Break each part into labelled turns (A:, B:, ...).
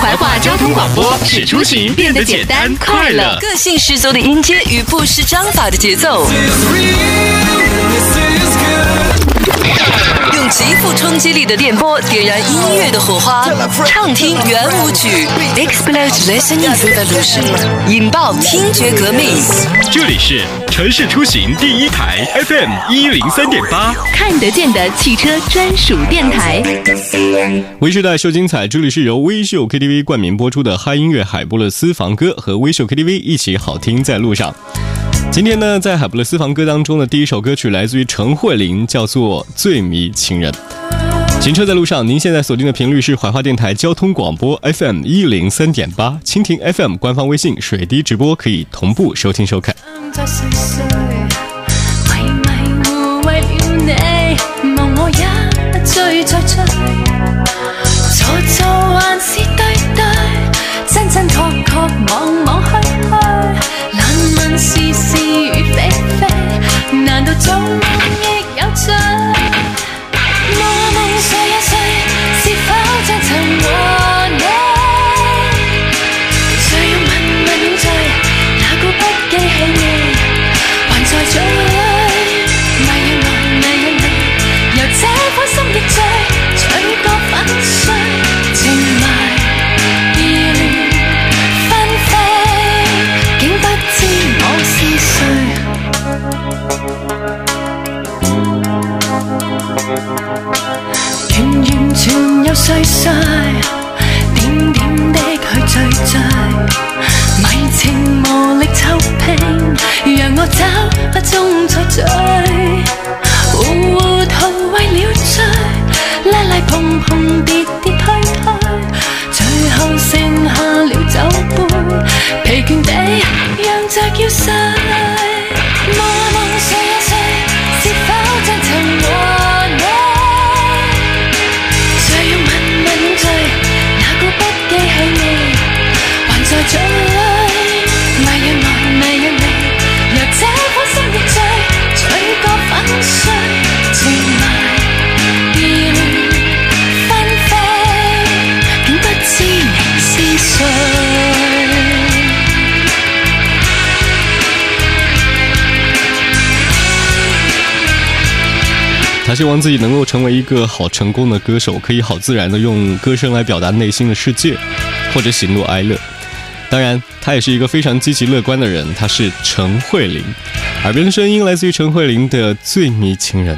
A: 怀化交通广播使出行变得简单快乐。
B: 个性十足的音阶与不失章法的节奏，富冲击力的电波点燃音乐的火花，畅听圆舞曲，Explode Listening Revolution，引爆听觉革命。
A: 这里是城市出行第一台 FM 一零三点八，
C: 看得见的汽车专属电台。
D: 微秀带秀精彩，这里是由微秀 KTV 冠名播出的嗨音乐海波勒私房歌，和微秀 KTV 一起好听在路上。今天呢，在海布勒私房歌当中的第一首歌曲来自于陈慧琳，叫做《最迷情人》。行车在路上，您现在锁定的频率是怀化电台交通广播 FM 一零三点八，蜻蜓 FM 官方微信水滴直播可以同步收聽收看。
E: 在四全又
D: 希望自己能够成为一个好成功的歌手，可以好自然的用歌声来表达内心的世界，或者喜怒哀乐。当然，他也是一个非常积极乐观的人。他是陈慧琳，耳边的声音来自于陈慧琳的《最迷情人》。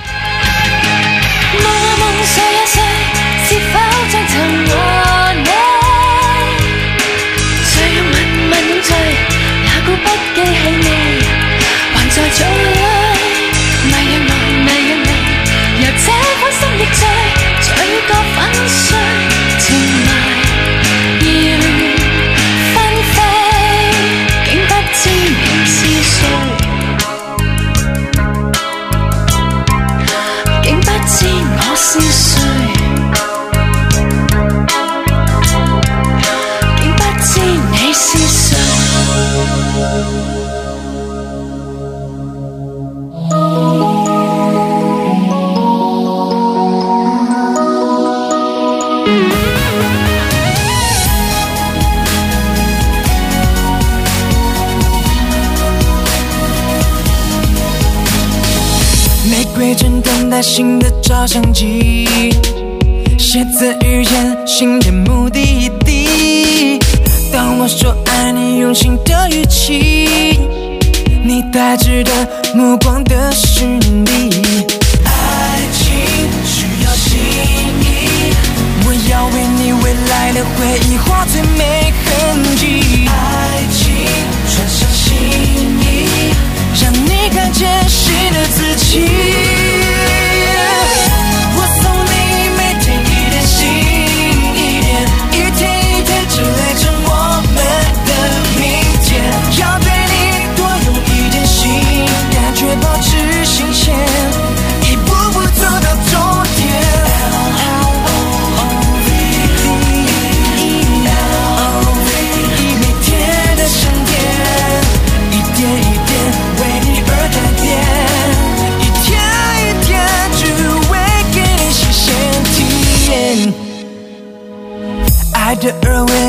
F: 玫瑰正等待新的照相机，写字遇见新的目的地。当我说爱你，用心的语气，你呆滞的目光的是你。爱情需要心意，我要为你未来的回忆画最美痕迹。爱情穿上心意，让全新的自己。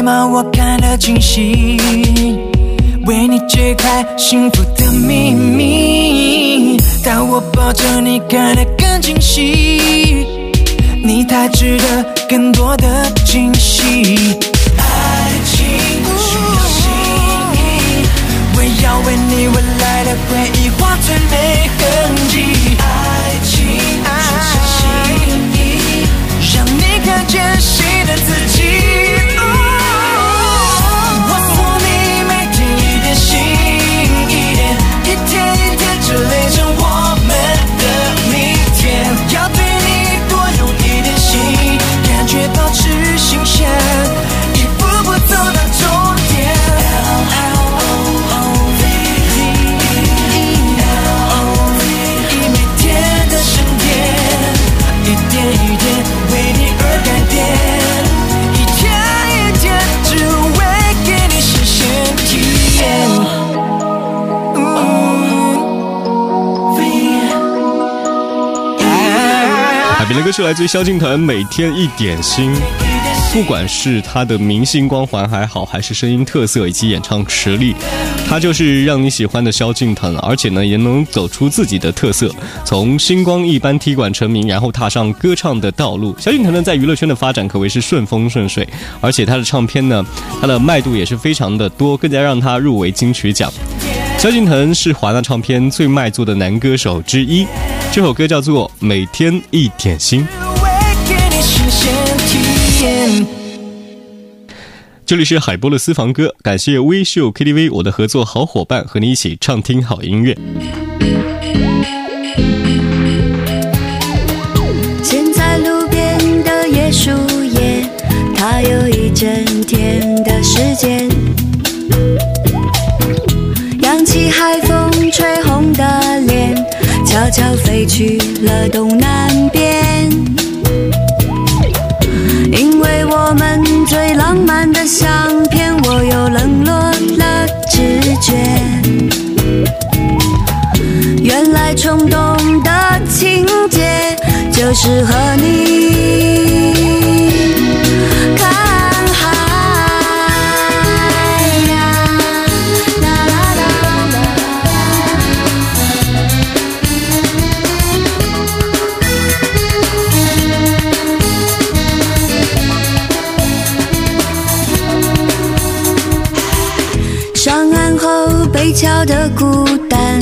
F: 貌我看得清晰，为你解开幸福的秘密。但我保证你看得更清晰，你太值得更多的惊喜。爱情不需要心意，我要为你未来的回忆画最美痕迹。
D: 是来自于萧敬腾，每天一点心。不管是他的明星光环还好，还是声音特色以及演唱实力，他就是让你喜欢的萧敬腾，而且呢也能走出自己的特色，从星光一般踢馆成名，然后踏上歌唱的道路。萧敬腾呢在娱乐圈的发展可谓是顺风顺水，而且他的唱片呢，他的卖度也是非常的多，更加让他入围金曲奖。萧敬腾是华纳唱片最卖座的男歌手之一，这首歌叫做《每天一点心》。这里是海波的私房歌，感谢微秀 KTV 我的合作好伙伴，和你一起畅听好音乐。
G: 现在路边的椰树叶，它有一整天的时间。悄悄飞去了东南边。因为我们最浪漫的相片，我又冷落了直觉。原来冲动的情节就是和你的孤单，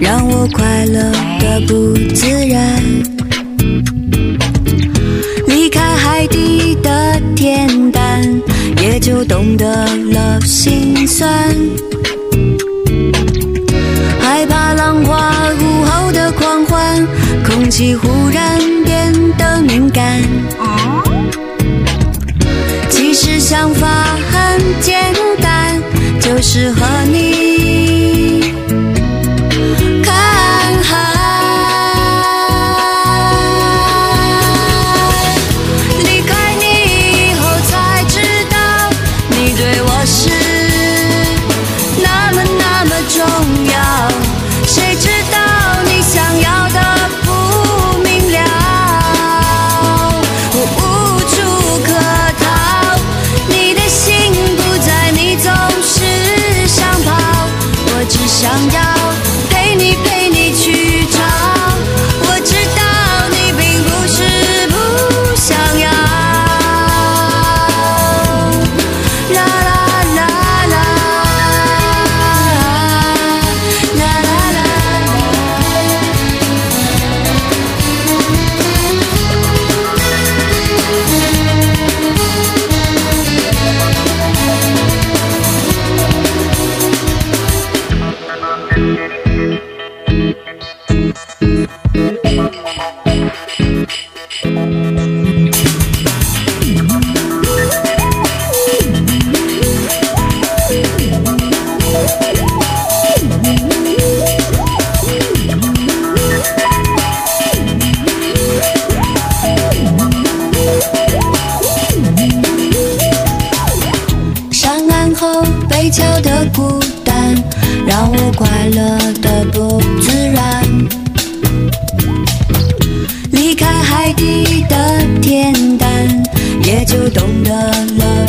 G: 让我快乐的不自然。离开海底的恬淡，也就懂得了心酸。害怕浪花午后的狂欢，空气忽然变得敏感。其实想法很简单，就是和你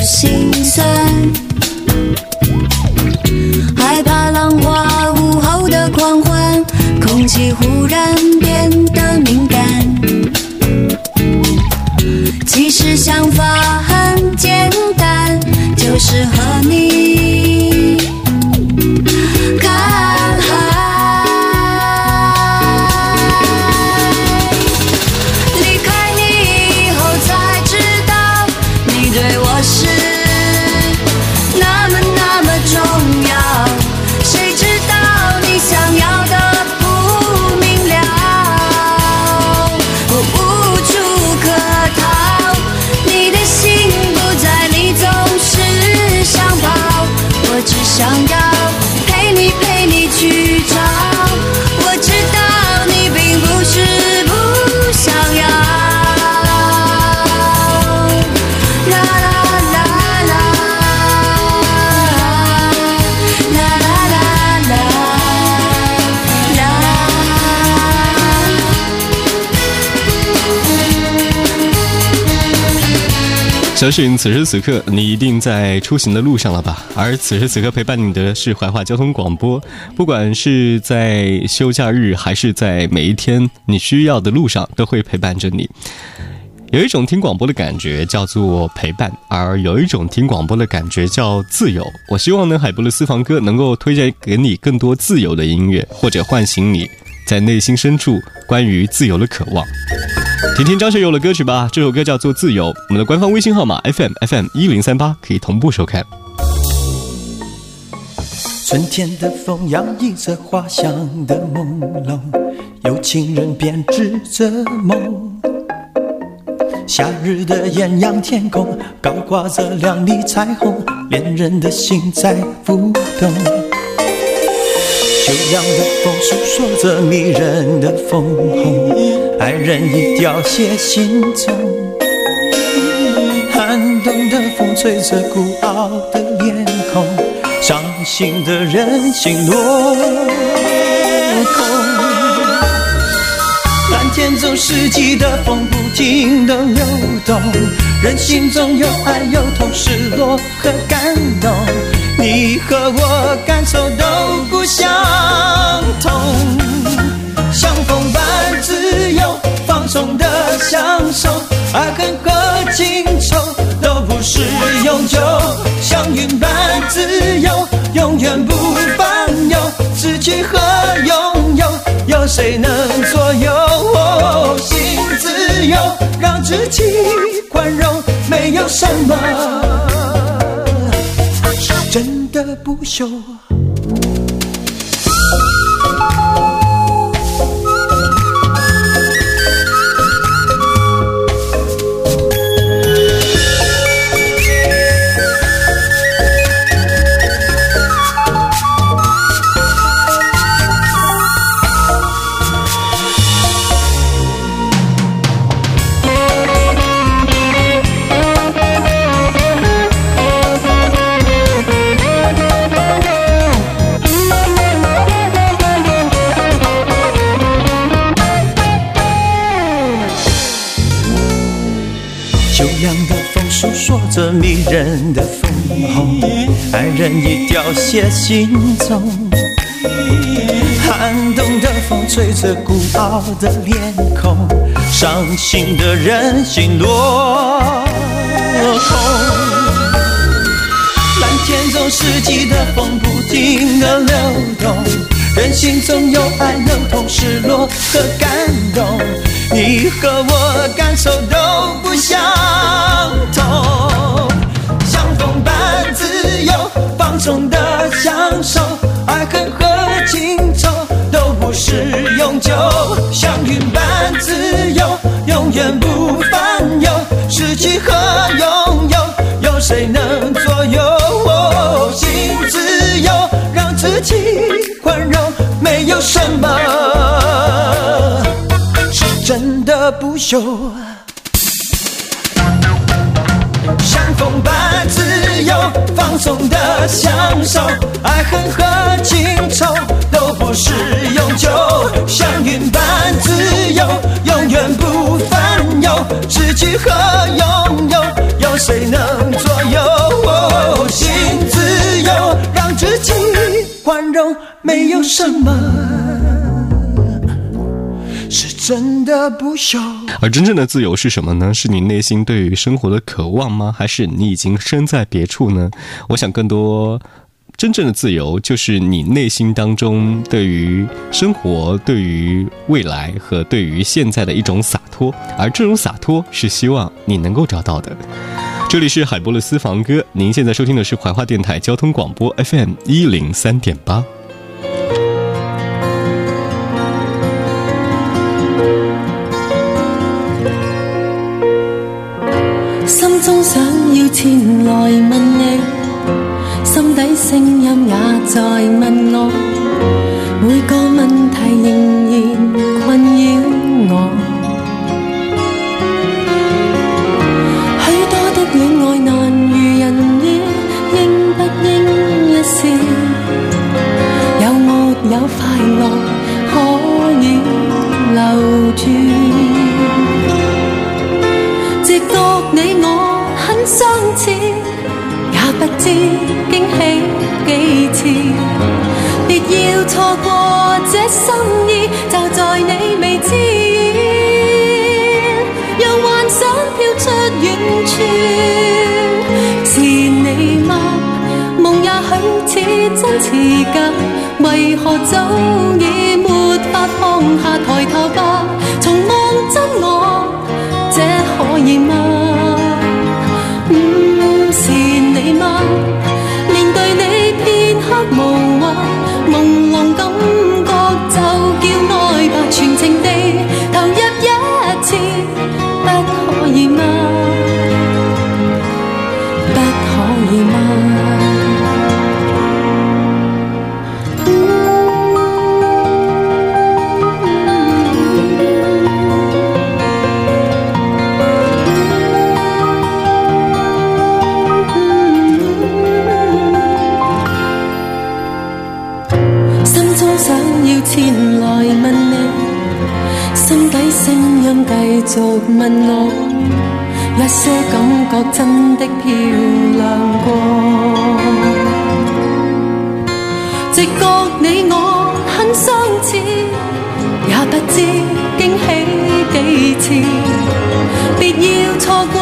G: 心酸。害怕浪花午后的狂欢，空气忽然变得敏感。其实想法很简单，就是和
D: 相信此时此刻你一定在出行的路上了吧？而此时此刻陪伴你的是怀化交通广播，不管是在休假日还是在每一天你需要的路上，都会陪伴着你。有一种听广播的感觉叫做陪伴，而有一种听广播的感觉叫自由。我希望呢，海波的私房歌能够推荐给你更多自由的音乐，或者唤醒你在内心深处关于自由的渴望。听听张学友的歌曲吧，这首歌叫做《自由》。我们的官方微信号码 FM FM 一零三八可以同步收看。
H: 春天的风洋溢着花香的朦胧，有情人编织着梦。夏日的艳阳天空，高挂着亮丽彩虹，恋人的心在浮动。秋凉的风诉说着迷人的枫红，爱人已凋谢心中。寒冬的风吹着孤傲的脸孔，伤心的人心落空。蓝天中四季的风不停的流动，人心中有爱有痛，失落和感动。你和我感受都不相同，像风，的享受，爱恨和情仇都不是永久，像云般自由，永远不烦忧，失去和拥有，有谁能左右？心自由，让自己宽容，没有什么是真的不朽。迷人的枫红，爱人已凋谢心中。寒冬的风吹着孤傲的脸孔，伤心的人心落空。蓝天中四季的风不停的流动，人心中有爱有痛，失落和感动。你和我感受都不相同，风般自由，放纵的享受，爱恨和情仇都不是永久，像云般自由，永远不烦忧，失去和拥有，有谁能左右？心自由，让自己宽容，没有什么是。真的不朽，风般自由，放纵的享受，爱恨和情仇都不是永久，像云般自由，永远不烦忧，失去和拥有，有谁能左右？心自由，让自己宽容，没有什么真的不朽。
D: 而真正的自由是什么呢？是你内心对于生活的渴望吗？还是你已经身在别处呢？我想更多。真正的自由，就是你内心当中对于生活、对于未来和对于现在的一种洒脱，而这种洒脱是希望你能够找到的。这里是海波的私房歌，您现在收听的是怀化电台交通广播 FM 一零三点八。
E: 要前来问你。心底声音也在问我，每个问题仍真似假，为何早已没继续问我，一些感觉真的漂亮过。直觉你我很相似，也不知惊喜几次。别要错过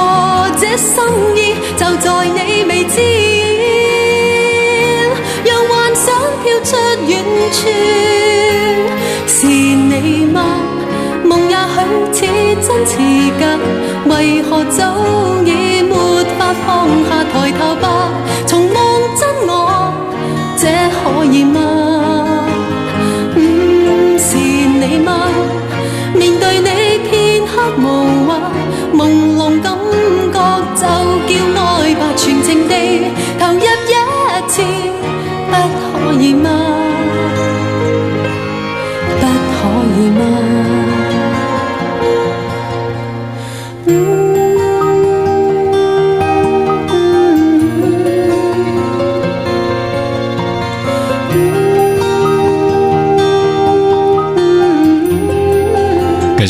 E: 这心意，就在你未知。让幻想飘出远处，是你吗？许似真似假，为何早已没法放下？抬头吧，重望真我，这可以吗？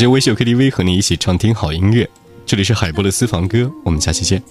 D: 谢微秀 KTV 和你一起畅听好音乐，这里是海波的私房歌，我们下期见。